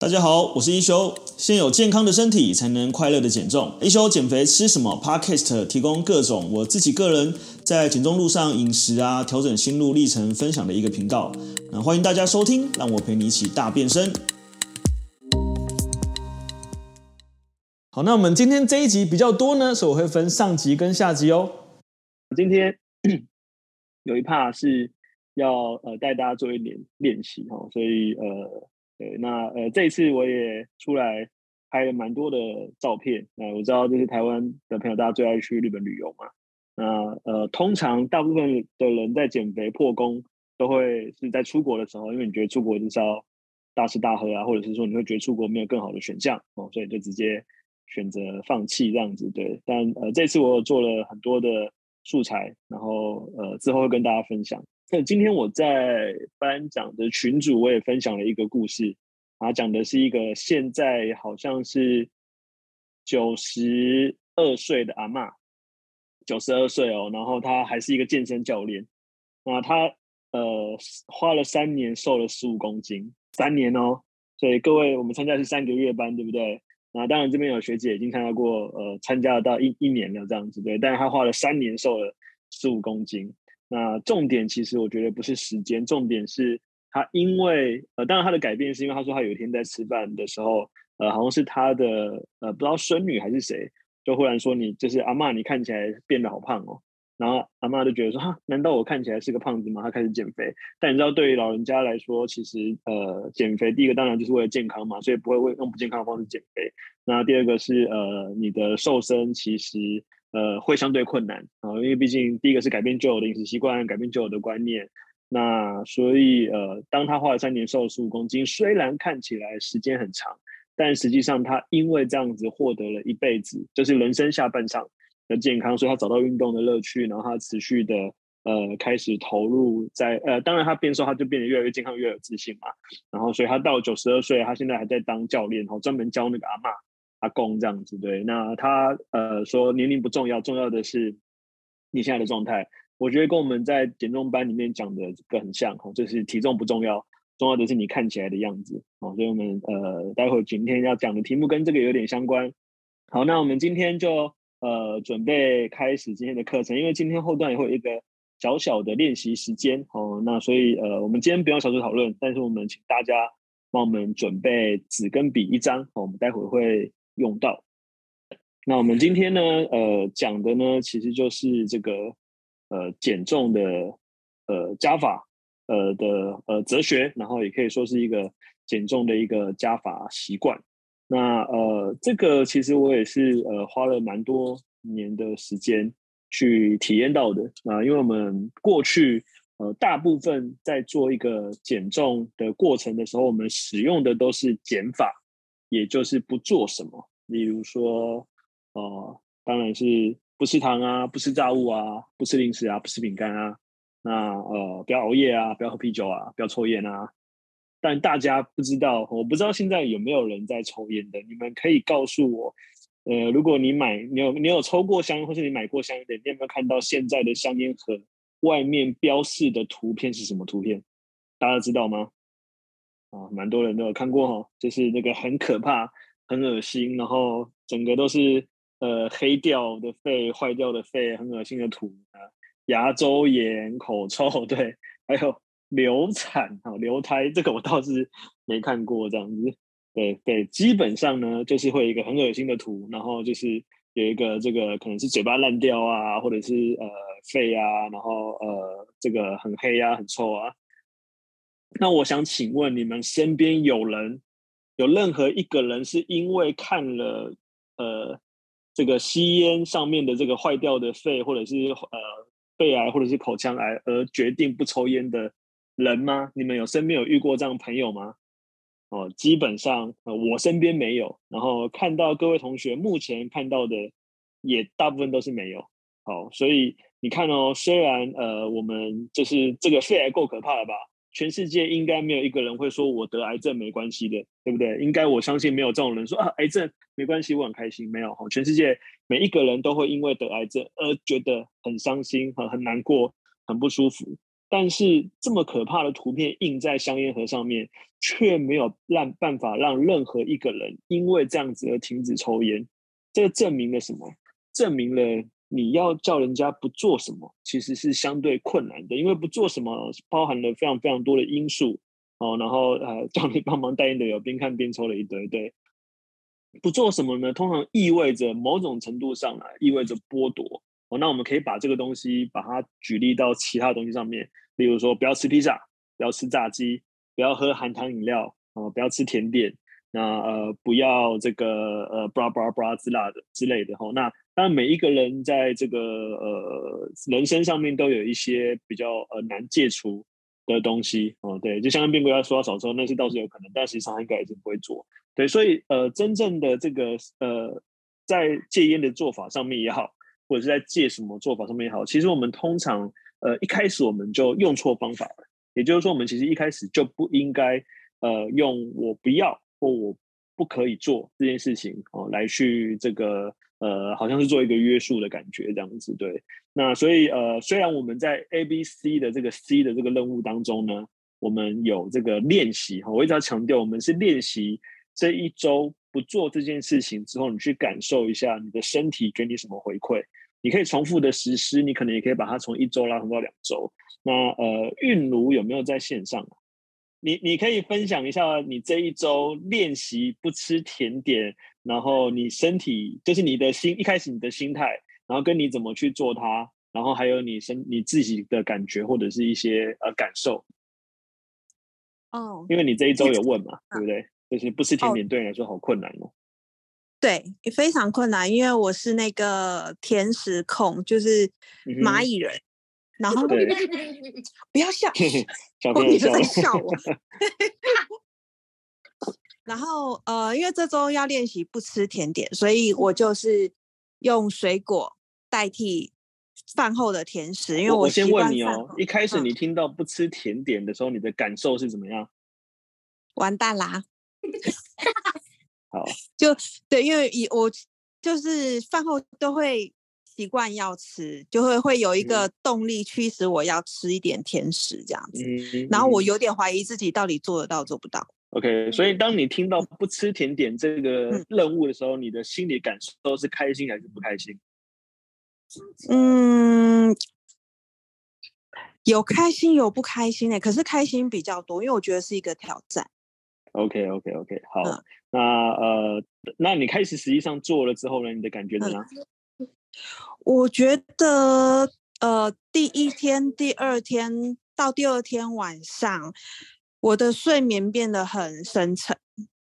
大家好，我是一休。先有健康的身体，才能快乐的减重。一休减肥吃什么？Podcast 提供各种我自己个人在减重路上饮食啊，调整心路历程分享的一个频道。那欢迎大家收听，让我陪你一起大变身。好，那我们今天这一集比较多呢，所以我会分上集跟下集哦。今天 有一 part 是要呃带大家做一点练习哈，所以呃。对，那呃，这一次我也出来拍了蛮多的照片。那我知道，就是台湾的朋友，大家最爱去日本旅游嘛。那呃，通常大部分的人在减肥破功，都会是在出国的时候，因为你觉得出国就是要大吃大喝啊，或者是说你会觉得出国没有更好的选项哦，所以就直接选择放弃这样子。对，但呃，这次我有做了很多的素材，然后呃，之后会跟大家分享。那今天我在班长的群组，我也分享了一个故事，啊，讲的是一个现在好像是九十二岁的阿嬷，九十二岁哦，然后他还是一个健身教练，那他呃花了三年瘦了十五公斤，三年哦，所以各位我们参加是三个月班，对不对？那当然这边有学姐已经参加过，呃，参加了到一一年了这样子，对，但是他花了三年瘦了十五公斤。那重点其实我觉得不是时间，重点是他因为呃，当然他的改变是因为他说他有一天在吃饭的时候，呃，好像是他的呃不知道孙女还是谁，就忽然说你就是阿嬷，你看起来变得好胖哦。然后阿嬷就觉得说哈，难道我看起来是个胖子吗？他开始减肥。但你知道对于老人家来说，其实呃减肥第一个当然就是为了健康嘛，所以不会为用不健康的方式减肥。那第二个是呃你的瘦身其实。呃，会相对困难啊，因为毕竟第一个是改变旧有的饮食习惯，改变旧有的观念。那所以呃，当他花了三年瘦了十五公斤，虽然看起来时间很长，但实际上他因为这样子获得了一辈子，就是人生下半场的健康，所以他找到运动的乐趣，然后他持续的呃开始投入在呃，当然他变瘦，他就变得越来越健康，越有自信嘛。然后所以他到九十二岁，他现在还在当教练，然后专门教那个阿嬷。阿公这样子对，那他呃说年龄不重要，重要的是你现在的状态。我觉得跟我们在减重班里面讲的这个很像哈，就是体重不重要，重要的是你看起来的样子哦。所以我们呃待会今天要讲的题目跟这个有点相关。好，那我们今天就呃准备开始今天的课程，因为今天后段也会有一个小小的练习时间哦。那所以呃我们今天不用小组讨论，但是我们请大家帮我们准备纸跟笔一张哦，我们待会会。用到，那我们今天呢，呃，讲的呢，其实就是这个，呃，减重的，呃，加法，呃的，呃，哲学，然后也可以说是一个减重的一个加法习惯。那呃，这个其实我也是呃花了蛮多年的时间去体验到的啊，因为我们过去呃大部分在做一个减重的过程的时候，我们使用的都是减法。也就是不做什么，例如说，呃，当然是不吃糖啊，不吃炸物啊，不吃零食啊，不吃饼干啊，那呃，不要熬夜啊，不要喝啤酒啊，不要抽烟啊。但大家不知道，我不知道现在有没有人在抽烟的，你们可以告诉我，呃，如果你买，你有你有抽过香烟，或是你买过香烟的，你有没有看到现在的香烟盒外面标示的图片是什么图片？大家知道吗？啊，蛮多人都有看过哈，就是那个很可怕、很恶心，然后整个都是呃黑掉的肺、坏掉的肺，很恶心的图啊，牙周炎、口臭，对，还有流产啊、流胎，这个我倒是没看过这样子。对对，基本上呢，就是会有一个很恶心的图，然后就是有一个这个可能是嘴巴烂掉啊，或者是呃肺啊，然后呃这个很黑啊、很臭啊。那我想请问你们身边有人有任何一个人是因为看了呃这个吸烟上面的这个坏掉的肺，或者是呃肺癌或者是口腔癌而决定不抽烟的人吗？你们有身边有遇过这样的朋友吗？哦，基本上呃我身边没有，然后看到各位同学目前看到的也大部分都是没有。好，所以你看哦，虽然呃我们就是这个肺癌够可怕了吧？全世界应该没有一个人会说我得癌症没关系的，对不对？应该我相信没有这种人说啊，癌症没关系，我很开心。没有哈，全世界每一个人都会因为得癌症而觉得很伤心、很很难过、很不舒服。但是这么可怕的图片印在香烟盒上面，却没有让办法让任何一个人因为这样子而停止抽烟。这个证明了什么？证明了你要叫人家不做什么，其实是相对困难的，因为不做什么包含了非常非常多的因素哦。然后呃，叫你帮忙带烟的有边看边抽了一堆，对。不做什么呢？通常意味着某种程度上来意味着剥夺。哦，那我们可以把这个东西把它举例到其他东西上面，例如说不要吃披萨，不要吃炸鸡，不要喝含糖饮料，啊、不要吃甜点，那呃不要这个呃布拉布拉布拉之类的之类的哈。那当然每一个人在这个呃人生上面都有一些比较呃难戒除的东西哦，对，就像变规要说要少抽，那是倒是有可能，但实际上应该也是不会做。对，所以呃真正的这个呃在戒烟的做法上面也好。或者是在戒什么做法上面也好，其实我们通常，呃，一开始我们就用错方法了。也就是说，我们其实一开始就不应该，呃，用我不要或我不可以做这件事情哦，来去这个，呃，好像是做一个约束的感觉这样子。对，那所以，呃，虽然我们在 A、B、C 的这个 C 的这个任务当中呢，我们有这个练习哈，我一直要强调，我们是练习这一周不做这件事情之后，你去感受一下你的身体给你什么回馈。你可以重复的实施，你可能也可以把它从一周拉长到两周。那呃，韵如有没有在线上？你你可以分享一下你这一周练习不吃甜点，然后你身体就是你的心一开始你的心态，然后跟你怎么去做它，然后还有你身你自己的感觉或者是一些呃感受。哦，因为你这一周有问嘛，对不对？就是不吃甜点对你来说好困难哦。对，非常困难，因为我是那个甜食控，就是蚂蚁人。嗯、然后不要笑，我一直在笑我。然后呃，因为这周要练习不吃甜点，所以我就是用水果代替饭后的甜食。因为我，我先问你哦，一开始你听到不吃甜点的时候，嗯、你的感受是怎么样？完蛋啦！好，就对，因为以我就是饭后都会习惯要吃，就会会有一个动力驱使我要吃一点甜食这样子。嗯，然后我有点怀疑自己到底做得到做不到。OK，所以当你听到不吃甜点这个任务的时候，嗯，你的心理感受是开心还是不开心？嗯，有开心有不开心的，可是开心比较多，因为我觉得是一个挑战。OK，OK，OK，okay, okay, okay, 好。嗯那呃，那你开始实际上做了之后呢？你的感觉怎样？我觉得呃，第一天、第二天到第二天晚上，我的睡眠变得很深沉，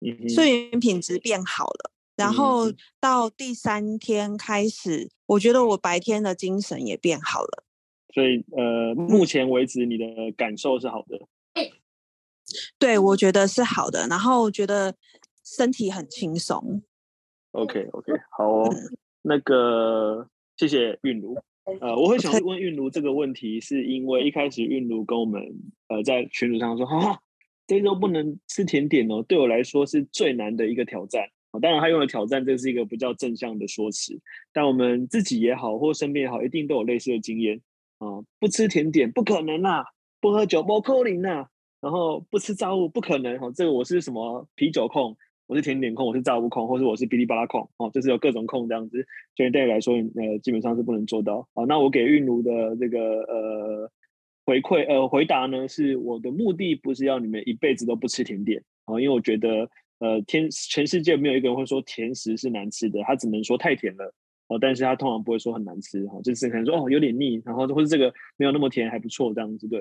嗯，睡眠品质变好了。然后到第三天开始，我觉得我白天的精神也变好了。所以呃，目前为止你的感受是好的。对，我觉得是好的。然后我觉得。身体很轻松。OK OK，好哦，那个谢谢韵如。呃，我会想问韵如这个问题，是因为一开始韵如跟我们呃在群组上说，哈、啊，这周不能吃甜点哦，对我来说是最难的一个挑战。啊，当然他用了挑战，这是一个比较正向的说辞。但我们自己也好，或身边也好，一定都有类似的经验啊。不吃甜点不可能啊，不喝酒不扣零啊，然后不吃炸物不可能。哦，这个我是什么啤酒控？我是甜点控，我是炸物控，或是我是哔哩吧啦控，哦，就是有各种控这样子，所以对你来说，呃，基本上是不能做到。好，那我给韵奴的这个呃回馈呃回答呢，是我的目的不是要你们一辈子都不吃甜点，哦，因为我觉得呃天全世界没有一个人会说甜食是难吃的，他只能说太甜了。哦，但是他通常不会说很难吃，哈，就是可能说哦有点腻，然后或者这个没有那么甜还不错这样子，对。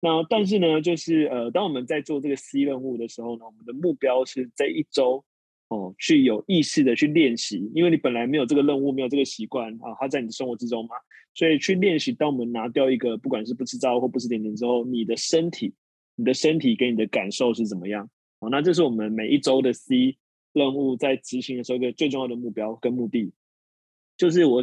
那但是呢，就是呃，当我们在做这个 C 任务的时候呢，我们的目标是这一周哦，去有意识的去练习，因为你本来没有这个任务，没有这个习惯啊，它在你的生活之中嘛，所以去练习。当我们拿掉一个不管是不吃糟或不吃甜点之后，你的身体，你的身体给你的感受是怎么样？哦，那这是我们每一周的 C 任务在执行的时候一个最重要的目标跟目的。就是我，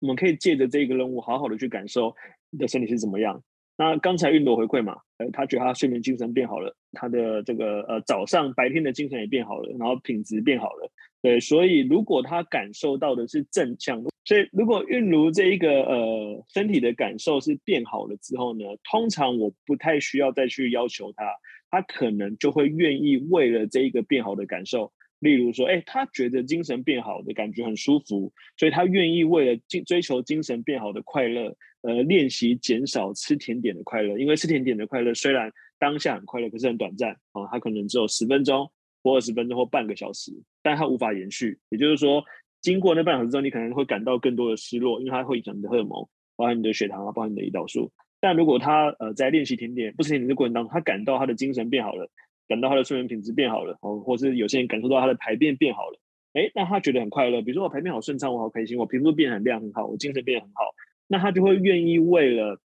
我们可以借着这个任务，好好的去感受你的身体是怎么样。那刚才韵如回馈嘛，呃，他觉得他睡眠精神变好了，他的这个呃早上白天的精神也变好了，然后品质变好了。对，所以如果他感受到的是正向，所以如果韵如这一个呃身体的感受是变好了之后呢，通常我不太需要再去要求他，他可能就会愿意为了这一个变好的感受，例如说，哎，他觉得精神变好的感觉很舒服，所以他愿意为了追追求精神变好的快乐，呃，练习减少吃甜点的快乐，因为吃甜点的快乐虽然当下很快乐，可是很短暂啊，他可能只有十分钟。或二十分钟或半个小时，但它无法延续。也就是说，经过那半小时之后，你可能会感到更多的失落，因为它会影响你的荷尔蒙，包含你的血糖啊，包含你的胰岛素。但如果他呃在练习甜点不吃甜点的过程当中，他感到他的精神变好了，感到他的睡眠品质变好了，哦，或是有些人感受到他的排便变好了，诶，那他觉得很快乐。比如说我排便好顺畅，我好开心，我皮肤变很亮很好，我精神变得很好，那他就会愿意为了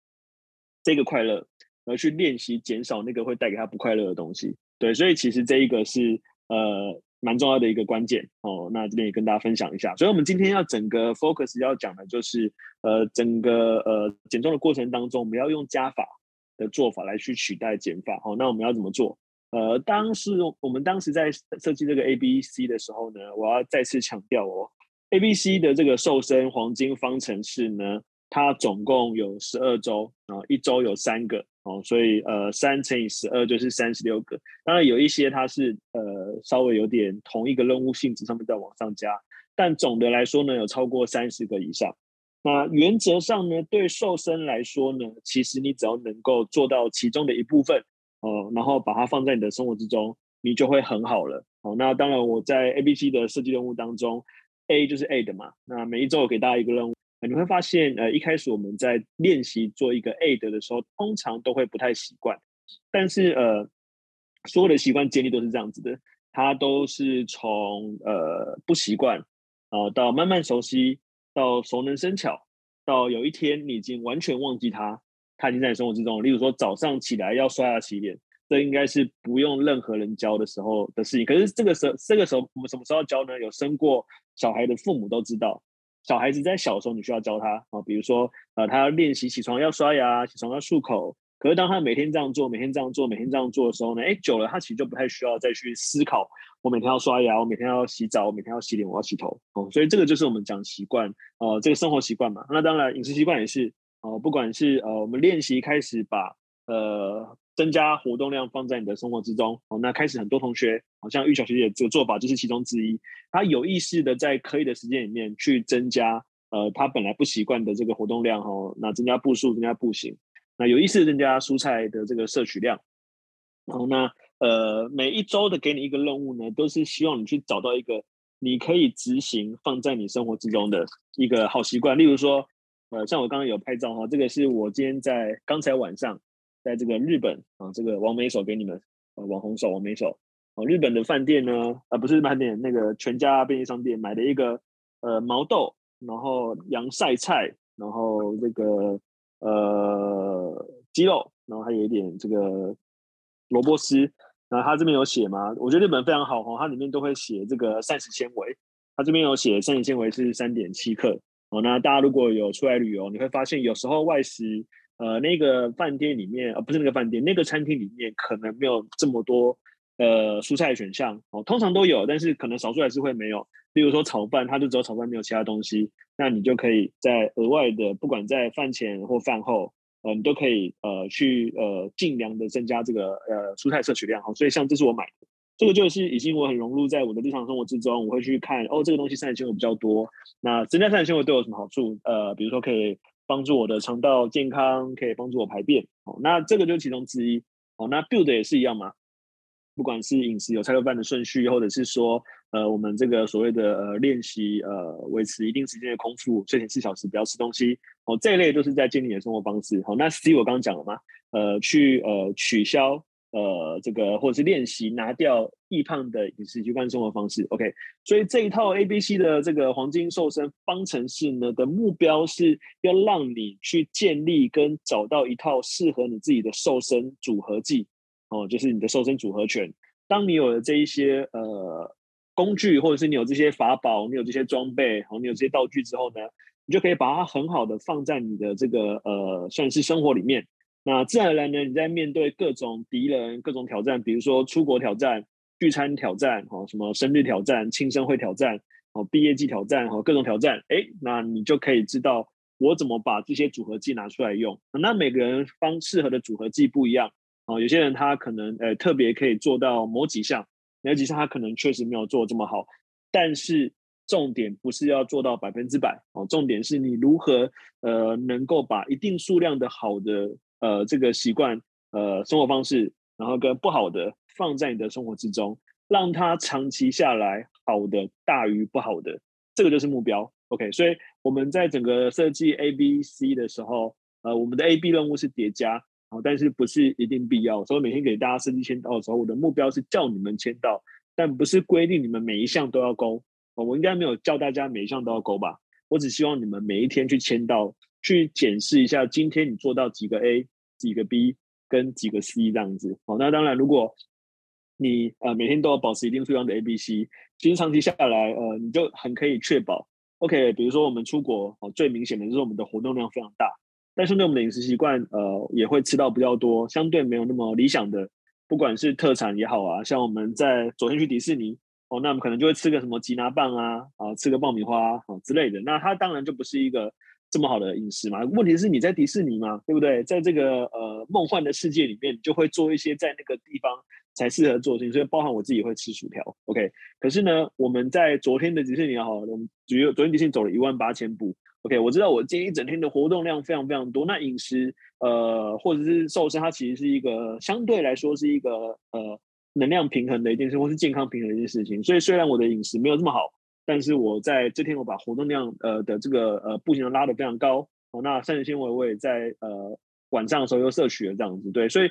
这个快乐而去练习减少那个会带给他不快乐的东西。对，所以其实这一个是。呃，蛮重要的一个关键哦。那这边也跟大家分享一下。所以，我们今天要整个 focus 要讲的就是，呃，整个呃减重的过程当中，我们要用加法的做法来去取代减法。哦，那我们要怎么做？呃，当时我们当时在设计这个 A B C 的时候呢，我要再次强调哦，A B C 的这个瘦身黄金方程式呢，它总共有十二周啊，一周有三个。哦，所以呃，三乘以十二就是三十六个。当然有一些它是呃稍微有点同一个任务性质上面再往上加，但总的来说呢，有超过三十个以上。那原则上呢，对瘦身来说呢，其实你只要能够做到其中的一部分哦，然后把它放在你的生活之中，你就会很好了。哦，那当然我在 A、B、C 的设计任务当中，A 就是 A 的嘛。那每一周我给大家一个任务。你会发现，呃，一开始我们在练习做一个 AID 的时候，通常都会不太习惯。但是，呃，所有的习惯建立都是这样子的，它都是从呃不习惯，呃，到慢慢熟悉，到熟能生巧，到有一天你已经完全忘记它，它已经在你生活之中。例如说，早上起来要刷牙洗脸，这应该是不用任何人教的时候的事情。可是这个时候，这个时候我们什么时候教呢？有生过小孩的父母都知道。小孩子在小时候，你需要教他啊，比如说，呃，他要练习起床要刷牙，起床要漱口。可是当他每天这样做，每天这样做，每天这样做的时候呢，哎，久了，他其实就不太需要再去思考，我每天要刷牙，我每天要洗澡，我每天要洗脸，我要洗头。哦，所以这个就是我们讲习惯，呃，这个生活习惯嘛。那当然，饮食习惯也是，哦，不管是呃，我们练习开始把，呃。增加活动量放在你的生活之中哦，那开始很多同学，好像玉小学姐这个做法就是其中之一。他有意识的在可以的时间里面去增加，呃，他本来不习惯的这个活动量哦，那增加步数，增加步行，那有意识的增加蔬菜的这个摄取量。然后那呃，每一周的给你一个任务呢，都是希望你去找到一个你可以执行放在你生活之中的一个好习惯。例如说，呃，像我刚刚有拍照哈，这个是我今天在刚才晚上。在这个日本啊，这个网美手给你们呃，网红手网美手啊，日本的饭店呢，啊不是饭店，那个全家便利商店买了一个呃毛豆，然后洋晒菜，然后这个呃鸡肉，然后还有一点这个萝卜丝，然后它这边有写吗？我觉得日本非常好哈，它里面都会写这个膳食纤维，它这边有写膳食纤维是三点七克哦。那大家如果有出来旅游，你会发现有时候外食。呃，那个饭店里面，呃，不是那个饭店，那个餐厅里面可能没有这么多呃蔬菜选项哦，通常都有，但是可能少数还是会没有。例如说炒饭，它就只有炒饭，没有其他东西，那你就可以在额外的，不管在饭前或饭后，呃，你都可以呃去呃尽量的增加这个呃蔬菜摄取量。好，所以像这是我买的，这个就是已经我很融入在我的日常生活之中，我会去看哦，这个东西膳食纤维比较多，那增加膳食纤维对我有什么好处？呃，比如说可以。帮助我的肠道健康，可以帮助我排便。哦，那这个就是其中之一。哦，那 build 也是一样嘛。不管是饮食有菜肉饭的顺序，或者是说，呃，我们这个所谓的呃练习，呃，维持一定时间的空腹，睡前四小时不要吃东西。哦，这一类都是在建立你的生活方式。好，那 C 我刚刚讲了嘛，呃，去呃取消。呃，这个或者是练习拿掉易胖的饮食习惯生活方式，OK。所以这一套 ABC 的这个黄金瘦身方程式呢的目标是要让你去建立跟找到一套适合你自己的瘦身组合技，哦，就是你的瘦身组合拳。当你有了这一些呃工具，或者是你有这些法宝，你有这些装备，好，你有这些道具之后呢，你就可以把它很好的放在你的这个呃算是生活里面。那自然而然呢，你在面对各种敌人、各种挑战，比如说出国挑战、聚餐挑战，哈，什么生日挑战、庆生会挑战，哦，毕业季挑战，哈，各种挑战，哎，那你就可以知道我怎么把这些组合技拿出来用。那每个人方适合的组合技不一样，哦，有些人他可能呃特别可以做到某几项，有几项他可能确实没有做这么好，但是。重点不是要做到百分之百哦，重点是你如何呃能够把一定数量的好的呃这个习惯呃生活方式，然后跟不好的放在你的生活之中，让它长期下来好的大于不好的，这个就是目标。OK，所以我们在整个设计 A B C 的时候，呃，我们的 A B 任务是叠加哦，但是不是一定必要。所以每天给大家设计签到的时候，我的目标是叫你们签到，但不是规定你们每一项都要勾。我应该没有叫大家每一项都要勾吧？我只希望你们每一天去签到，去检视一下今天你做到几个 A、几个 B 跟几个 C 这样子。好，那当然，如果你呃每天都要保持一定数量的 A、B、C，其实长期下来，呃，你就很可以确保。OK，比如说我们出国，哦，最明显的就是我们的活动量非常大，但是对我们的饮食习惯，呃，也会吃到比较多，相对没有那么理想的，不管是特产也好啊，像我们在昨天去迪士尼。哦，那我们可能就会吃个什么吉拿棒啊，啊，吃个爆米花啊之类的。那它当然就不是一个这么好的饮食嘛。问题是你在迪士尼嘛，对不对？在这个呃梦幻的世界里面，你就会做一些在那个地方才适合做的事情。所以包含我自己会吃薯条，OK。可是呢，我们在昨天的迪士尼也好，我们只有昨天迪士尼走了一万八千步，OK。我知道我今天一整天的活动量非常非常多。那饮食呃或者是瘦身，它其实是一个相对来说是一个呃。能量平衡的一件事，或是健康平衡的一件事情。所以虽然我的饮食没有这么好，但是我在这天我把活动量呃的这个呃步行量拉得非常高。哦，那膳食纤维我也在呃晚上的时候又摄取了这样子，对，所以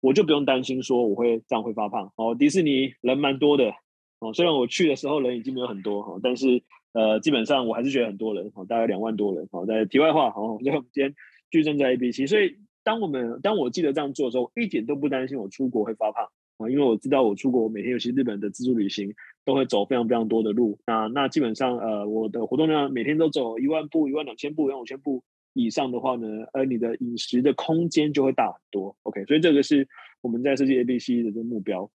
我就不用担心说我会这样会发胖。哦，迪士尼人蛮多的。哦，虽然我去的时候人已经没有很多哈，但是呃基本上我还是觉得很多人。哦，大概两万多人。哦，在题外话，哦，就今天矩阵在 ABC，所以当我们当我记得这样做的时候，一点都不担心我出国会发胖。啊，因为我知道我出国，我每天尤其日本的自助旅行，都会走非常非常多的路。那那基本上，呃，我的活动量每天都走一万步、一万两千步、一万五千步以上的话呢，而你的饮食的空间就会大很多。OK，所以这个是我们在设计 ABC 的这个目标。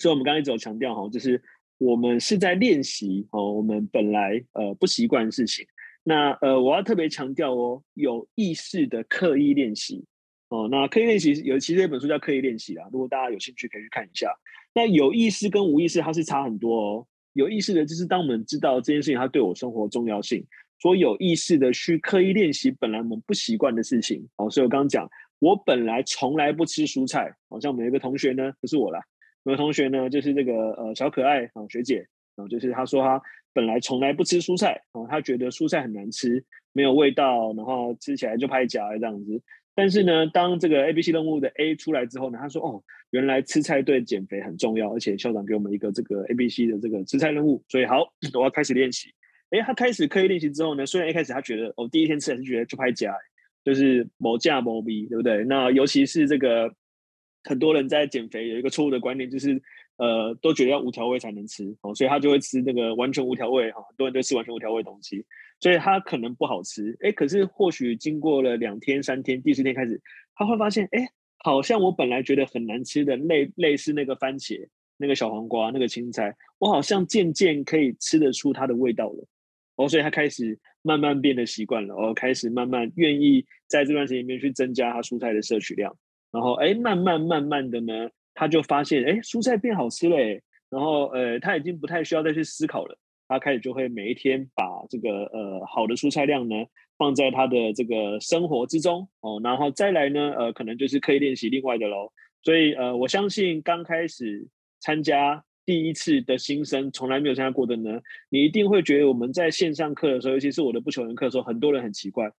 所以我们刚才一直有强调哈，就是我们是在练习哦，我们本来呃不习惯的事情。那呃，我要特别强调哦，有意识的刻意练习。哦，那刻意练习有其实有本书叫《刻意练习》啦，如果大家有兴趣可以去看一下。那有意识跟无意识它是差很多哦。有意识的就是当我们知道这件事情它对我生活重要性，所以有意识的去刻意练习本来我们不习惯的事情。哦，所以我刚刚讲，我本来从来不吃蔬菜，好像我们有一个同学呢，不是我啦，有个同学呢就是这个呃小可爱啊学姐啊，就是他说他本来从来不吃蔬菜，哦，他觉得蔬菜很难吃，没有味道，然后吃起来就拍夹这样子。但是呢，当这个 A B C 任务的 A 出来之后呢，他说：“哦，原来吃菜对减肥很重要，而且校长给我们一个这个 A B C 的这个吃菜任务，所以好，我要开始练习。诶，他开始刻意练习之后呢，虽然一开始他觉得，哦，第一天吃还是觉得就拍假，就是某价某比，对不对？那尤其是这个很多人在减肥有一个错误的观念，就是呃，都觉得要无调味才能吃，哦，所以他就会吃那个完全无调味，哈，很多人都吃完全无调味的东西。”所以他可能不好吃，哎，可是或许经过了两天、三天，第四天开始，他会发现，哎，好像我本来觉得很难吃的类类似那个番茄、那个小黄瓜、那个青菜，我好像渐渐可以吃得出它的味道了。哦，所以他开始慢慢变得习惯了，哦，开始慢慢愿意在这段时间里面去增加他蔬菜的摄取量，然后，哎，慢慢慢慢的呢，他就发现，哎，蔬菜变好吃了，然后，呃，他已经不太需要再去思考了。他开始就会每一天把这个呃好的蔬菜量呢放在他的这个生活之中哦，然后再来呢呃可能就是刻意练习另外的喽。所以呃我相信刚开始参加第一次的新生，从来没有参加过的呢，你一定会觉得我们在线上课的时候，尤其是我的不求人课的时候，很多人很奇怪，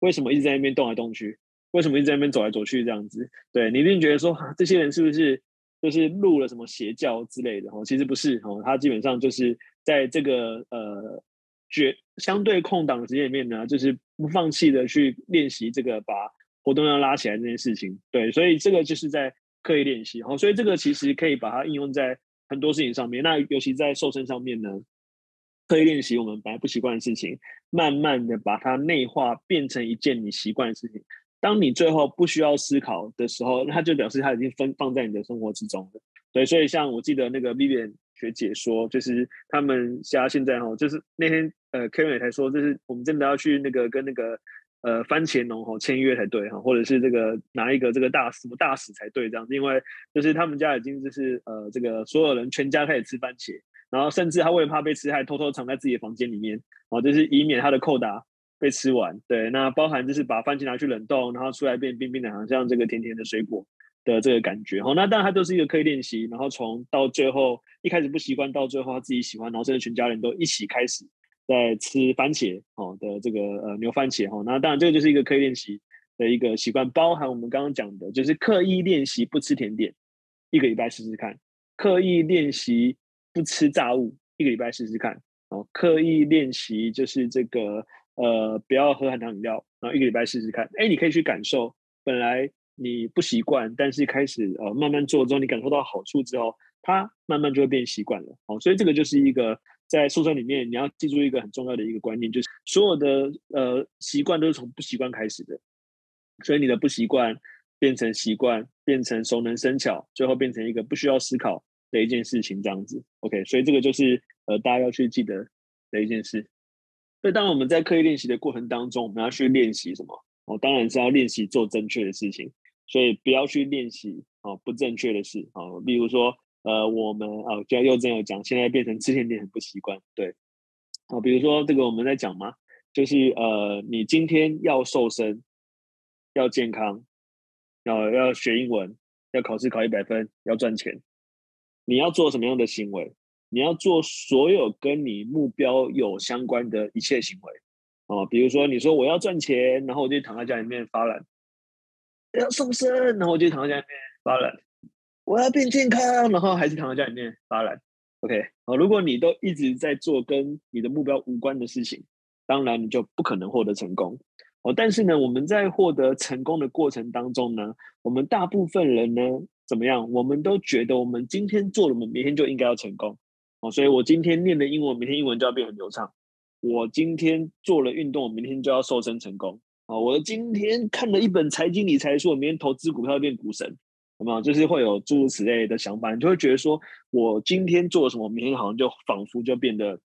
为什么一直在那边动来动去？为什么一直在那边走来走去这样子？对，你一定觉得说，这些人是不是就是入了什么邪教之类的？哦，其实不是哦，他基本上就是。在这个呃绝相对空档的时间里面呢，就是不放弃的去练习这个把活动量拉起来这件事情。对，所以这个就是在刻意练习。好，所以这个其实可以把它应用在很多事情上面。那尤其在瘦身上面呢，刻意练习我们本来不习惯的事情，慢慢的把它内化，变成一件你习惯的事情。当你最后不需要思考的时候，那就表示它已经分放在你的生活之中了。对，所以像我记得那个 Vivian 学姐说，就是他们家现在哈，就是那天呃 Karen 才说，就是我们真的要去那个跟那个呃番茄农哈签约才对哈，或者是这个拿一个这个大什么大使才对这样子，因为就是他们家已经就是呃这个所有人全家开始吃番茄，然后甚至他为了怕被吃，还偷偷藏在自己的房间里面，哦，就是以免他的扣打。被吃完，对，那包含就是把番茄拿去冷冻，然后出来变冰冰的，好像这个甜甜的水果的这个感觉。好，那当然它都是一个刻意练习，然后从到最后一开始不习惯，到最后他自己喜欢，然后甚至全家人都一起开始在吃番茄哦的这个呃牛番茄哈。那当然这个就是一个刻意练习的一个习惯，包含我们刚刚讲的，就是刻意练习不吃甜点，一个礼拜试试看；刻意练习不吃炸物，一个礼拜试试看。哦，刻意练习就是这个。呃，不要喝含糖饮料，然后一个礼拜试试看。哎，你可以去感受，本来你不习惯，但是开始呃慢慢做之后，你感受到好处之后，它慢慢就会变习惯了。好，所以这个就是一个在瘦身里面你要记住一个很重要的一个观念，就是所有的呃习惯都是从不习惯开始的。所以你的不习惯变成习惯，变成熟能生巧，最后变成一个不需要思考的一件事情，这样子。OK，所以这个就是呃大家要去记得的一件事。所以，当我们在刻意练习的过程当中，我们要去练习什么？哦，当然是要练习做正确的事情。所以，不要去练习哦不正确的事。哦，例如说，呃，我们哦，就像又正有讲，现在变成吃甜点很不习惯。对，哦，比如说这个我们在讲嘛，就是呃，你今天要瘦身，要健康，要要学英文，要考试考一百分，要赚钱，你要做什么样的行为？你要做所有跟你目标有相关的一切行为，哦，比如说你说我要赚钱，然后我就躺在家里面发懒；要瘦身，然后我就躺在家里面发懒；我要变健康，然后还是躺在家里面发懒。OK，哦，如果你都一直在做跟你的目标无关的事情，当然你就不可能获得成功。哦，但是呢，我们在获得成功的过程当中呢，我们大部分人呢怎么样？我们都觉得我们今天做了，我们明天就应该要成功。所以我今天念的英文，明天英文就要变很流畅。我今天做了运动，我明天就要瘦身成功。啊，我今天看了一本财经理财书，我明天投资股票变股神，有没有？就是会有诸如此类的想法，你就会觉得说，我今天做了什么，明天好像就仿佛就变得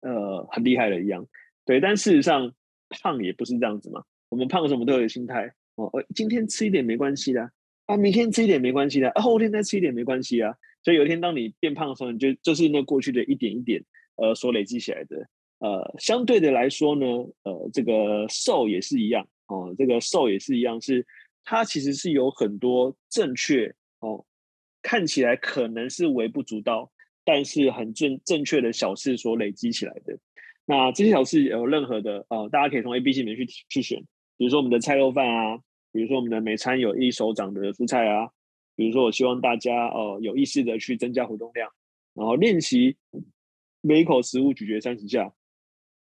呃很厉害了一样。对，但事实上胖也不是这样子嘛。我们胖什么都有心态哦，今天吃一点没关系的啊，明天吃一点没关系的啊，后天再吃一点没关系啊。所以有一天，当你变胖的时候，你就就是那过去的一点一点，呃，所累积起来的。呃，相对的来说呢，呃，这个瘦也是一样哦，这个瘦也是一样，是它其实是有很多正确哦，看起来可能是微不足道，但是很正正确的小事所累积起来的。那这些小事有任何的呃，大家可以从 A、B、C 里面去去选，比如说我们的菜肉饭啊，比如说我们的每餐有一手掌的蔬菜啊。比如说，我希望大家呃有意识的去增加活动量，然后练习每一口食物咀嚼三十下，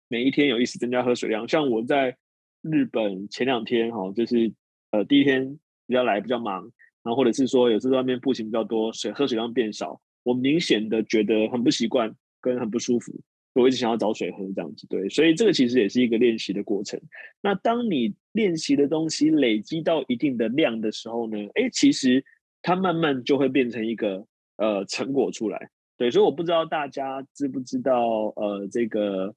每一天有意识增加喝水量。像我在日本前两天哈，就是呃第一天比较来比较忙，然后或者是说有时候外面步行比较多，水喝水量变少，我明显的觉得很不习惯跟很不舒服，我一直想要找水喝这样子。对，所以这个其实也是一个练习的过程。那当你练习的东西累积到一定的量的时候呢，哎，其实。它慢慢就会变成一个呃成果出来，对，所以我不知道大家知不知道呃这个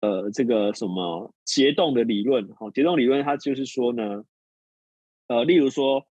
呃这个什么结冻的理论，哈，结冻理论它就是说呢，呃，例如说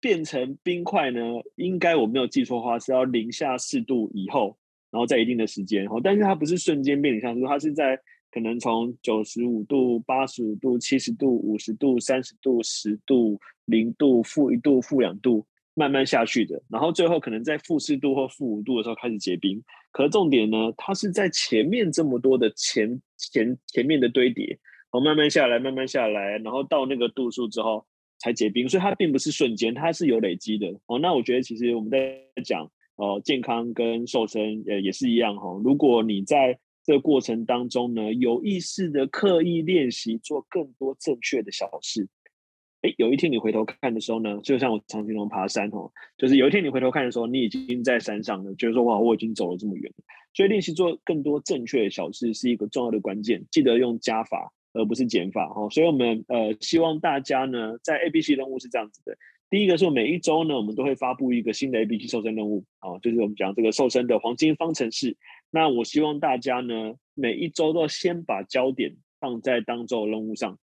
变成冰块呢，应该我没有记错的话是要零下四度以后，然后在一定的时间，哈，但是它不是瞬间变零下四度，它是在。可能从九十五度、八十五度、七十度、五十度、三十度、十度、零度、负一度、负两度，慢慢下去的。然后最后可能在负四度或负五度的时候开始结冰。可是重点呢，它是在前面这么多的前前前面的堆叠，然后慢慢下来，慢慢下来，然后到那个度数之后才结冰。所以它并不是瞬间，它是有累积的。哦，那我觉得其实我们在讲哦健康跟瘦身呃也是一样哈。如果你在这个过程当中呢，有意识的刻意练习做更多正确的小事。哎，有一天你回头看的时候呢，就像我常形容爬山哦，就是有一天你回头看的时候，你已经在山上了，觉得说哇，我已经走了这么远。所以练习做更多正确的小事是一个重要的关键。记得用加法而不是减法哦。所以我们呃希望大家呢，在 A B C 任务是这样子的。第一个是每一周呢，我们都会发布一个新的 A B C 瘦身任务啊，就是我们讲这个瘦身的黄金方程式。那我希望大家呢，每一周都要先把焦点放在当周任务上，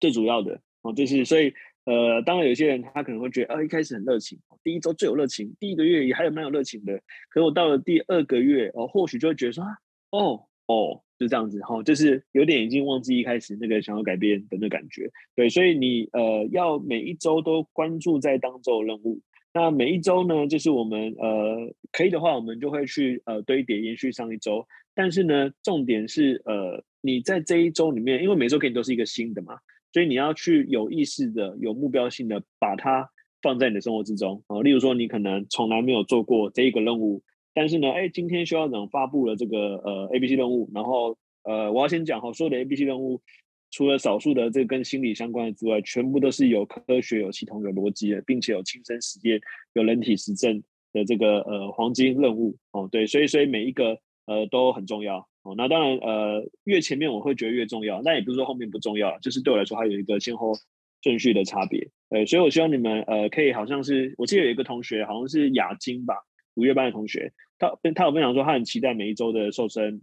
最主要的哦，就是所以呃，当然有些人他可能会觉得，呃，一开始很热情，第一周最有热情，第一个月也还有蛮有热情的，可我到了第二个月哦，或许就会觉得说，哦哦。就这样子哈，就是有点已经忘记一开始那个想要改变的那感觉，对，所以你呃要每一周都关注在当周任务。那每一周呢，就是我们呃可以的话，我们就会去呃堆叠延续上一周。但是呢，重点是呃你在这一周里面，因为每周给你都是一个新的嘛，所以你要去有意识的、有目标性的把它放在你的生活之中啊。例如说，你可能从来没有做过这一个任务。但是呢，哎，今天肖校长发布了这个呃 A B C 任务，然后呃，我要先讲哈，所有的 A B C 任务，除了少数的这个跟心理相关的之外，全部都是有科学、有系统、有逻辑的，并且有亲身实验、有人体实证的这个呃黄金任务哦，对，所以所以每一个呃都很重要哦。那当然呃越前面我会觉得越重要，那也不是说后面不重要，就是对我来说还有一个先后顺序的差别。对，所以我希望你们呃可以好像是我记得有一个同学好像是亚金吧，五月班的同学。他他有分享说，他很期待每一周的瘦身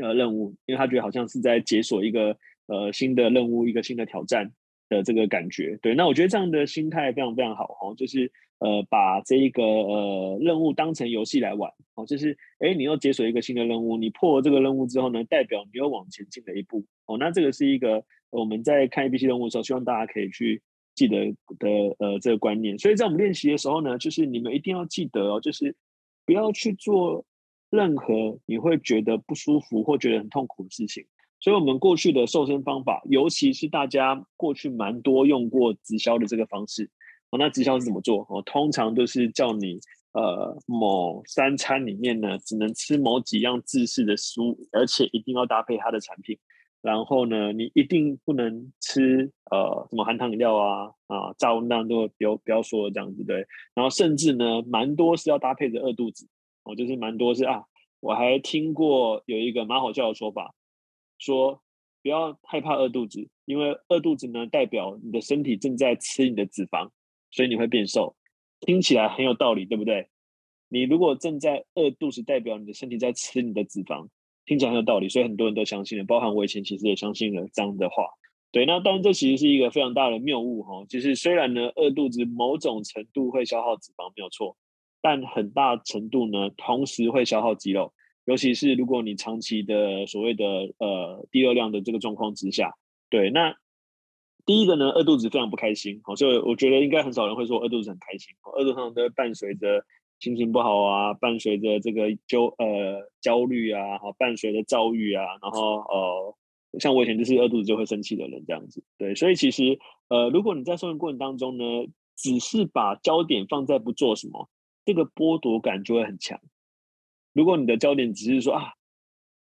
呃任务，因为他觉得好像是在解锁一个呃新的任务，一个新的挑战的这个感觉。对，那我觉得这样的心态非常非常好哦，就是呃把这一个呃任务当成游戏来玩哦，就是哎你又解锁一个新的任务，你破了这个任务之后呢，代表你又往前进了一步哦。那这个是一个我们在看 ABC 任务的时候，希望大家可以去记得的呃这个观念。所以在我们练习的时候呢，就是你们一定要记得哦，就是。不要去做任何你会觉得不舒服或觉得很痛苦的事情。所以，我们过去的瘦身方法，尤其是大家过去蛮多用过直销的这个方式。哦，那直销是怎么做？哦，通常都是叫你呃某三餐里面呢，只能吃某几样自制的食物，而且一定要搭配它的产品。然后呢，你一定不能吃呃什么含糖饮料啊啊炸物那都不要不要说这样子对。然后甚至呢，蛮多是要搭配着饿肚子哦，就是蛮多是啊，我还听过有一个蛮好笑的说法，说不要害怕饿肚子，因为饿肚子呢代表你的身体正在吃你的脂肪，所以你会变瘦。听起来很有道理，对不对？你如果正在饿肚子，代表你的身体在吃你的脂肪。听起来很有道理，所以很多人都相信了，包含我以前其实也相信了这样的话。对，那当然这其实是一个非常大的谬误哈。就是虽然呢，饿肚子某种程度会消耗脂肪没有错，但很大程度呢，同时会消耗肌肉，尤其是如果你长期的所谓的呃低热量的这个状况之下。对，那第一个呢，饿肚子非常不开心，好，所以我觉得应该很少人会说饿肚子很开心，饿肚子上都会伴随着。心情不好啊，伴随着这个焦呃焦虑啊，好伴随着躁郁啊，然后呃，像我以前就是饿肚子就会生气的人这样子，对，所以其实呃，如果你在生活过程当中呢，只是把焦点放在不做什么，这个剥夺感就会很强。如果你的焦点只是说啊，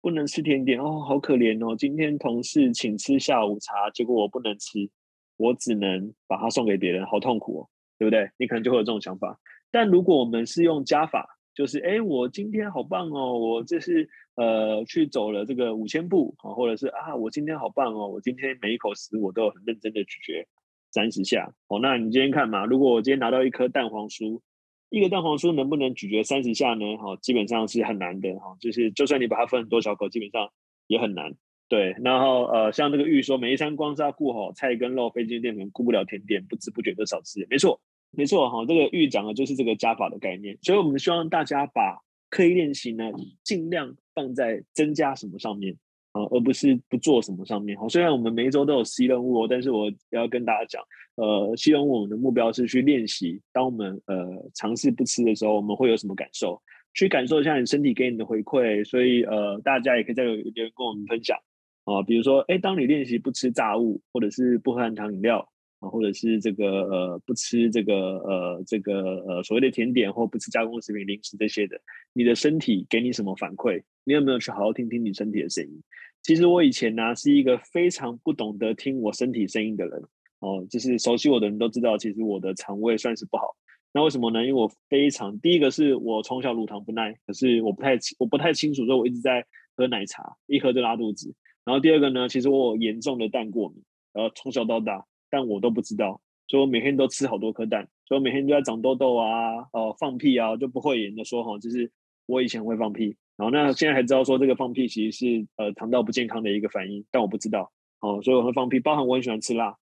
不能吃甜点哦，好可怜哦，今天同事请吃下午茶，结果我不能吃，我只能把它送给别人，好痛苦哦，对不对？你可能就会有这种想法。但如果我们是用加法，就是哎，我今天好棒哦，我这是呃去走了这个五千步啊，或者是啊，我今天好棒哦，我今天每一口食物我都有很认真的咀嚼三十下哦。那你今天看嘛，如果我今天拿到一颗蛋黄酥，一个蛋黄酥能不能咀嚼三十下呢？哈，基本上是很难的哈，就是就算你把它分很多小口，基本上也很难。对，然后呃，像那个玉说，每一餐光是要顾好菜跟肉、非精淀粉，顾不了甜点，不知不觉都少吃，没错。没错哈，这个玉讲的就是这个加法的概念，所以我们希望大家把刻意练习呢，尽量放在增加什么上面啊，而不是不做什么上面。好，虽然我们每一周都有 C 任务哦，但是我要跟大家讲，呃，C 任务我们的目标是去练习，当我们呃尝试不吃的时候，我们会有什么感受？去感受一下你身体给你的回馈。所以呃，大家也可以在留言跟我们分享啊，比如说，哎，当你练习不吃炸物，或者是不喝含糖饮料。啊，或者是这个呃不吃这个呃这个呃所谓的甜点，或不吃加工食品、零食这些的，你的身体给你什么反馈？你有没有去好好听听你身体的声音？其实我以前呢、是一个非常不懂得听我身体声音的人哦，就是熟悉我的人都知道，其实我的肠胃算是不好。那为什么呢？因为我非常第一个是我从小乳糖不耐，可是我不太我不太清楚说我一直在喝奶茶，一喝就拉肚子。然后第二个呢，其实我有严重的蛋过敏，然后从小到大，但我都不知道，所以我每天都吃好多颗蛋，所以我每天都在长痘痘啊，哦放屁啊，就不会演的说哈，就是我以前会放屁，然后那现在还知道说这个放屁其实是呃肠道不健康的一个反应，但我不知道，哦，所以我会放屁，包含我很喜欢吃辣，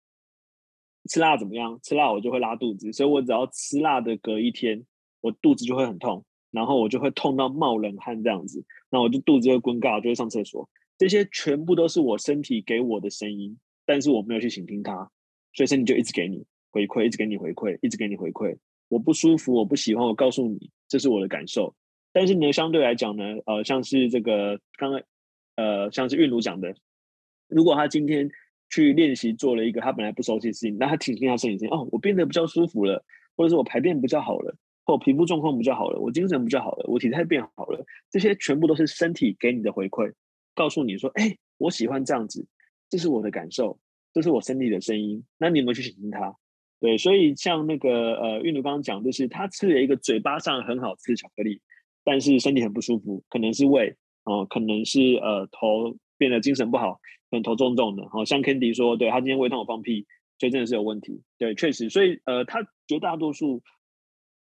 吃辣怎么样？吃辣我就会拉肚子，所以我只要吃辣的隔一天，我肚子就会很痛，然后我就会痛到冒冷汗这样子，那我就肚子会滚嘎，就会上厕所。这些全部都是我身体给我的声音，但是我没有去倾听它，所以身体就一直给你回馈，一直给你回馈，一直给你回馈。我不舒服，我不喜欢，我告诉你，这是我的感受。但是呢，相对来讲呢，呃，像是这个刚刚，呃，像是韵如讲的，如果他今天去练习做了一个他本来不熟悉的事情，那他倾听他身体声音，哦，我变得比较舒服了，或者是我排便比较好了，或我皮肤状况比较好了，我精神比较好了，我体态变好了，这些全部都是身体给你的回馈。告诉你说，哎，我喜欢这样子，这是我的感受，这是我身体的声音。那你有没有去倾听它？对，所以像那个呃，韵如刚刚讲，就是他吃了一个嘴巴上很好吃的巧克力，但是身体很不舒服，可能是胃哦、可能是呃头变得精神不好，可能头重重的。好、哦、像 Candy 说，对他今天胃痛，我放屁，所以真的是有问题。对，确实，所以呃，他绝大多数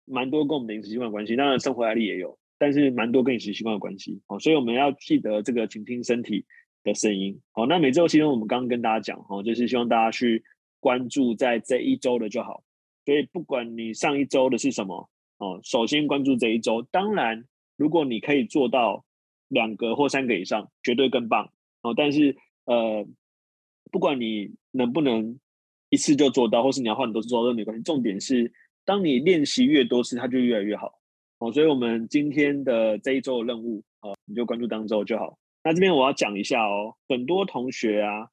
蛮多跟我们的饮食习惯关系，当然生活压力也有。但是蛮多跟饮食习惯有关系，哦，所以我们要记得这个倾听身体的声音，好，那每周其实我们刚刚跟大家讲，哦，就是希望大家去关注在这一周的就好，所以不管你上一周的是什么，哦，首先关注这一周，当然如果你可以做到两个或三个以上，绝对更棒，哦，但是呃，不管你能不能一次就做到，或是你要换很多次做到都没关系，重点是当你练习越多次，它就越来越好。哦，所以我们今天的这一周的任务，呃，你就关注当周就好。那这边我要讲一下哦，很多同学啊。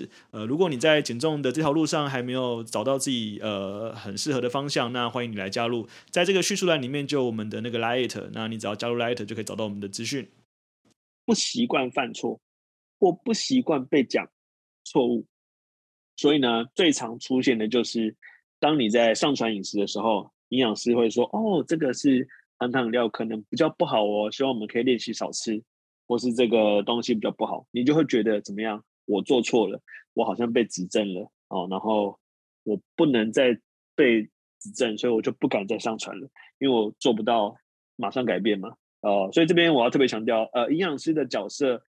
呃，如果你在减重的这条路上还没有找到自己呃很适合的方向，那欢迎你来加入，在这个叙述栏里面就有我们的那个 Light，那你只要加入 Light 就可以找到我们的资讯。不习惯犯错，或不习惯被讲错误，所以呢，最常出现的就是当你在上传饮食的时候，营养师会说：“哦，这个是含糖料，可能比较不好哦，希望我们可以练习少吃，或是这个东西比较不好。”你就会觉得怎么样？我做错了，我好像被指正了哦，然后我不能再被指正，所以我就不敢再上传了，因为我做不到马上改变嘛，哦，所以这边我要特别强调，呃，营养师的角色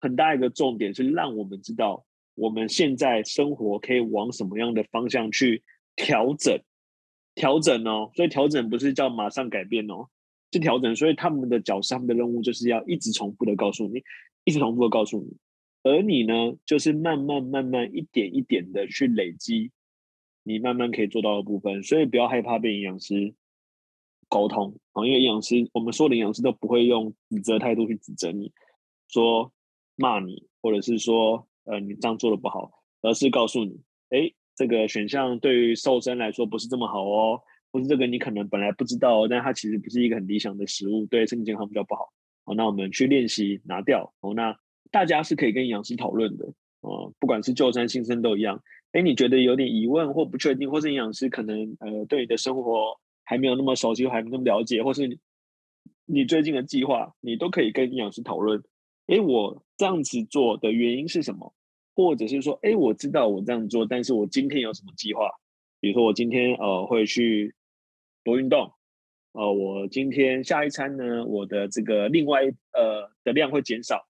很大一个重点是让我们知道我们现在生活可以往什么样的方向去调整，调整哦，所以调整不是叫马上改变哦，是调整，所以他们的角色、他们的任务就是要一直重复的告诉你，一直重复的告诉你。而你呢，就是慢慢慢慢一点一点的去累积，你慢慢可以做到的部分。所以不要害怕被营养师沟通啊，因为营养师，我们说的营养师都不会用指责态度去指责你，说骂你，或者是说呃你这样做的不好，而是告诉你，哎，这个选项对于瘦身来说不是这么好哦，或是这个你可能本来不知道，哦但它其实不是一个很理想的食物，对身体健康比较不好。好，那我们去练习拿掉。好，那。大家是可以跟营养师讨论的，哦，不管是旧生新生都一样。哎，你觉得有点疑问或不确定，或是营养师可能呃对你的生活还没有那么熟悉，还没那么了解，或是你最近的计划，你都可以跟营养师讨论。哎，我这样子做的原因是什么？或者是说，哎，我知道我这样做，但是我今天有什么计划？比如说我今天呃会去多运动，呃，我今天下一餐呢，我的这个另外呃的量会减少。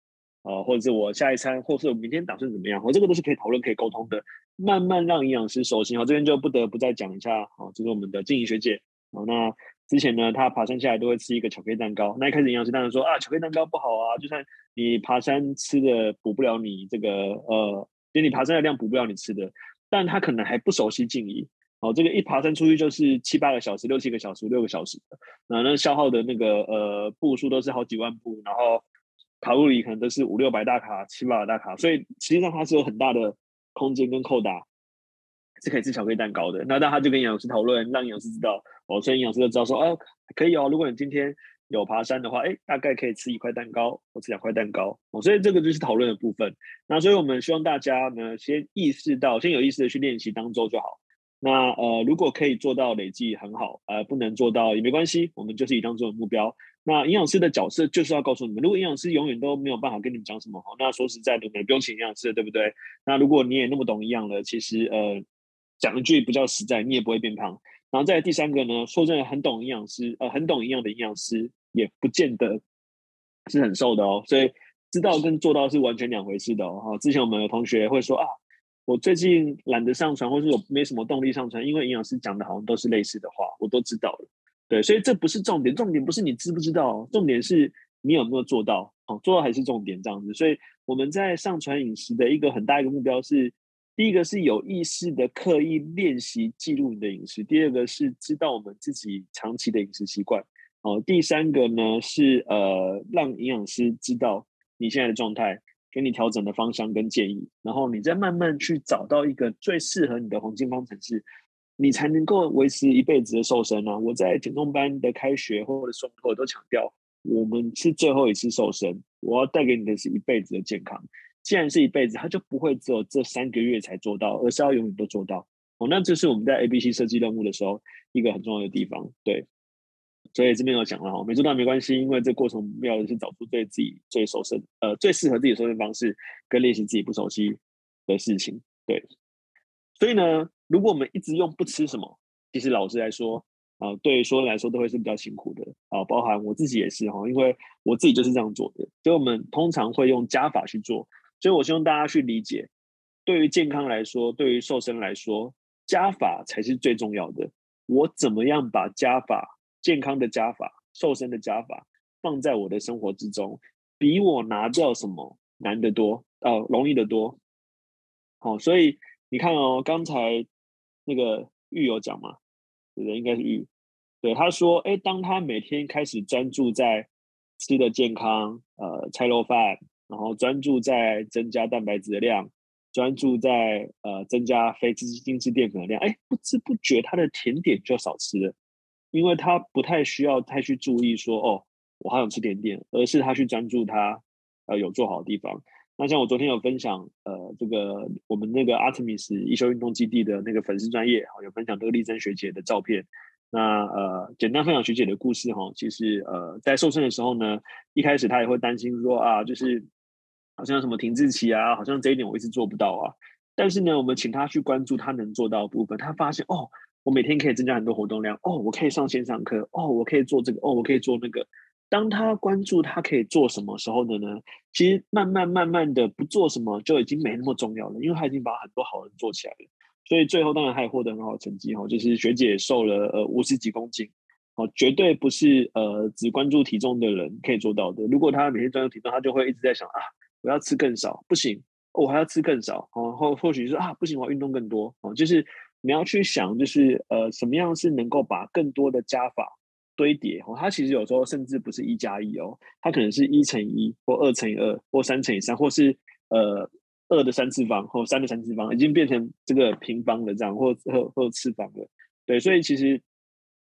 啊，或者是我下一餐，或是我明天打算怎么样，我这个都是可以讨论、可以沟通的。慢慢让营养师熟悉。好，这边就不得不再讲一下。好，这是我们的静怡学姐。好，那之前呢，她爬山下来都会吃一个巧克力蛋糕。那一开始营养师当然说啊，巧克力蛋糕不好啊，就算你爬山吃的补不了你这个呃，因为你爬山的量补不了你吃的。但她可能还不熟悉静怡。好，这个一爬山出去就是七八个小时、六七个小时、六个小时，那那消耗的那个呃步数都是好几万步，然后。卡路里可能都是五六百大卡、七八百大卡，所以实际上它是有很大的空间跟扣打，是可以吃巧克力蛋糕的。那那他就跟营养师讨论，让营养师知道哦，所以营养师就知道说，哦，可以哦，如果你今天有爬山的话，哎，大概可以吃一块蛋糕或吃两块蛋糕哦。所以这个就是讨论的部分。那所以我们希望大家呢，先意识到，先有意识的去练习当周就好。那呃，如果可以做到累计很好，呃，不能做到也没关系，我们就是以当周的目标。那营养师的角色就是要告诉你们，如果营养师永远都没有办法跟你们讲什么好，那说实在的，不用请营养师，对不对？那如果你也那么懂营养了，其实呃，讲一句比较实在，你也不会变胖。然后再第三个呢，说真的，很懂营养师，呃，很懂营养的营养师也不见得是很瘦的哦。所以知道跟做到是完全两回事的哦。之前我们有同学会说啊，我最近懒得上传，或是我没什么动力上传，因为营养师讲的好像都是类似的话，我都知道了。对，所以这不是重点，重点不是你知不知道，重点是你有没有做到。哦，做到还是重点，这样子。所以我们在上传饮食的一个很大一个目标是，第一个是有意识的刻意练习记录你的饮食，第二个是知道我们自己长期的饮食习惯。哦，第三个呢是呃，让营养师知道你现在的状态，给你调整的方向跟建议，然后你再慢慢去找到一个最适合你的黄金方程式。你才能够维持一辈子的瘦身啊！我在减重班的开学或者说我都强调，我们是最后一次瘦身，我要带给你的是一辈子的健康。既然是一辈子，它就不会只有这三个月才做到，而是要永远都做到。哦，那这是我们在 ABC 设计任务的时候一个很重要的地方。对，所以这边有讲了哈，没做到没关系，因为这过程要的是找出对自己最瘦身，呃，最适合自己的瘦身方式，跟练习自己不熟悉的事情。对，所以呢。如果我们一直用不吃什么，其实老实来说，啊、呃，对所有人来说都会是比较辛苦的啊、呃，包含我自己也是哈，因为我自己就是这样做的。所以我们通常会用加法去做，所以我希望大家去理解，对于健康来说，对于瘦身来说，加法才是最重要的。我怎么样把加法、健康的加法、瘦身的加法放在我的生活之中，比我拿掉什么难得多，哦，容易得多。好，所以你看哦，刚才。那个玉有讲嘛，对不对？应该是玉。对，他说，哎，当他每天开始专注在吃的健康，呃，菜肉饭，然后专注在增加蛋白质的量，专注在呃增加非精制淀粉的量，哎，不知不觉他的甜点就少吃了，因为他不太需要太去注意说，哦，我好想吃甜点，而是他去专注他呃有做好的地方。那像我昨天有分享，呃，这个我们那个 Artemis 一休运动基地的那个粉丝专页，有分享这个丽珍学姐的照片。那呃，简单分享学姐的故事哈，其实呃，在瘦身的时候呢，一开始她也会担心说啊，就是好像什么停滞期啊，好像这一点我一直做不到啊。但是呢，我们请她去关注她能做到的部分，她发现哦，我每天可以增加很多活动量，哦，我可以上线上课，哦，我可以做这个，哦，我可以做那个。当他关注他可以做什么时候的呢？其实慢慢慢慢的不做什么就已经没那么重要了，因为他已经把很多好人做起来了。所以最后当然他也获得很好的成绩哈，就是学姐瘦了呃五十几公斤，哦，绝对不是呃只关注体重的人可以做到的。如果他每天专注体重，他就会一直在想啊，我要吃更少，不行，我还要吃更少，哦，或或许是啊，不行，我要运动更多，哦，就是你要去想，就是呃什么样是能够把更多的加法。堆叠哦，它其实有时候甚至不是一加一哦，它可能是一乘一，或二乘以二，或三乘以三，或是呃二的三次方，或三的三次方，已经变成这个平方的这样，或或或次方的。对，所以其实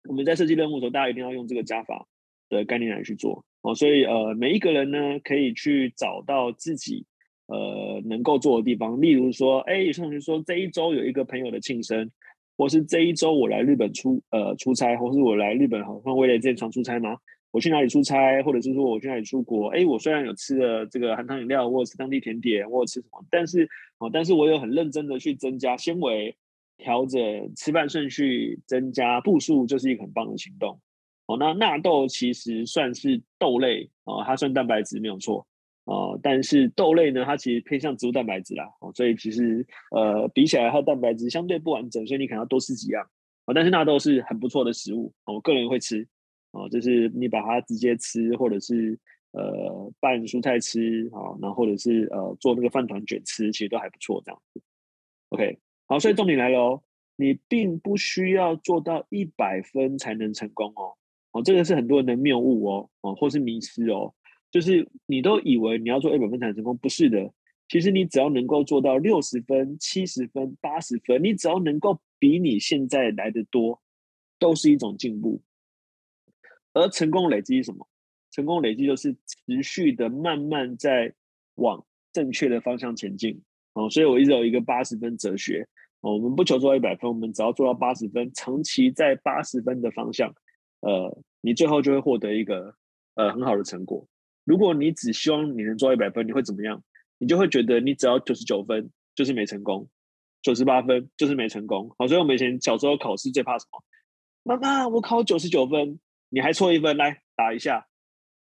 我们在设计任务的时候，大家一定要用这个加法的概念来去做哦。所以呃，每一个人呢，可以去找到自己呃能够做的地方，例如说，哎，有些同学说这一周有一个朋友的庆生。或是这一周我来日本出呃出差，或是我来日本好像为了这场出差吗？我去哪里出差，或者是说我去哪里出国？哎，我虽然有吃了这个含糖饮料，或者吃当地甜点，或者吃什么，但是哦，但是我有很认真的去增加纤维，调整吃饭顺序，增加步数，就是一个很棒的行动。哦，那纳豆其实算是豆类哦，它算蛋白质没有错。哦，但是豆类呢，它其实偏向植物蛋白质啦，哦，所以其实呃比起来，它的蛋白质相对不完整，所以你可能要多吃几样。哦，但是纳豆是很不错的食物，我个人会吃。哦，就是你把它直接吃，或者是呃拌蔬菜吃，好，然后或者是呃做那个饭团卷吃，其实都还不错这样子。OK，好，所以重点来了哦，你并不需要做到一百分才能成功哦。哦，这个是很多人的谬误哦，哦，或是迷失哦。就是你都以为你要做一百分才能成功，不是的。其实你只要能够做到六十分、七十分、八十分，你只要能够比你现在来得多，都是一种进步。而成功累积是什么？成功累积就是持续的慢慢在往正确的方向前进。哦，所以我一直有一个八十分哲学。哦，我们不求做到一百分，我们只要做到八十分，长期在八十分的方向，呃，你最后就会获得一个呃很好的成果。如果你只希望你能做一百分，你会怎么样？你就会觉得你只要九十九分就是没成功，九十八分就是没成功。好，所以我们以前小时候考试最怕什么？妈妈，我考九十九分，你还错一分，来打一下。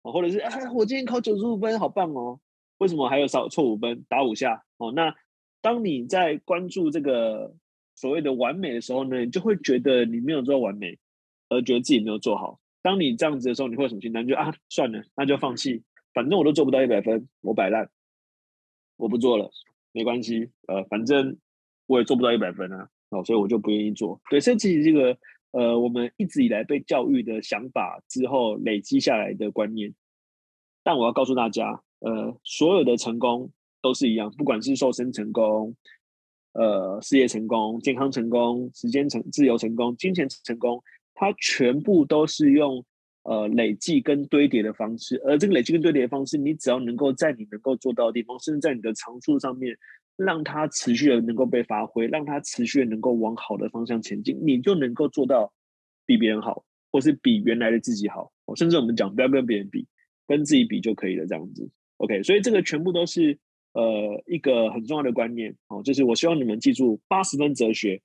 哦，或者是哎，我今天考九十五分，好棒哦。为什么还有少错五分？打五下。哦，那当你在关注这个所谓的完美的时候呢，你就会觉得你没有做完美，而觉得自己没有做好。当你这样子的时候，你会有什么心态？就啊，算了，那就放弃，反正我都做不到一百分，我摆烂。我不做了，没关系，呃，反正我也做不到一百分啊，哦，所以我就不愿意做。对，甚至于这个，呃，我们一直以来被教育的想法之后累积下来的观念。但我要告诉大家，呃，所有的成功都是一样，不管是瘦身成功，呃，事业成功、健康成功、时间成自由成功、金钱成功，它全部都是用。呃，累计跟堆叠的方式，而这个累计跟堆叠的方式，你只要能够在你能够做到的地方，甚至在你的长处上面，让它持续的能够被发挥，让它持续的能够往好的方向前进，你就能够做到比别人好，或是比原来的自己好。甚至我们讲不要跟别人比，跟自己比就可以了，这样子。OK，所以这个全部都是呃一个很重要的观念哦，就是我希望你们记住八十分哲学。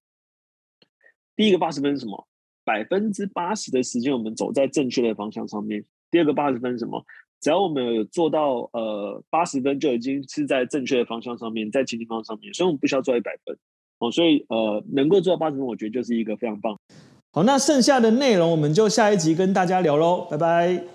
第一个八十分是什么？百分之八十的时间，我们走在正确的方向上面。第二个八十分是什么？只要我们有做到呃八十分，就已经是在正确的方向上面，在前进方向上面。所以，我们不需要做一百分哦。所以，呃，能够做到八十分，我觉得就是一个非常棒。好，那剩下的内容我们就下一集跟大家聊喽，拜拜。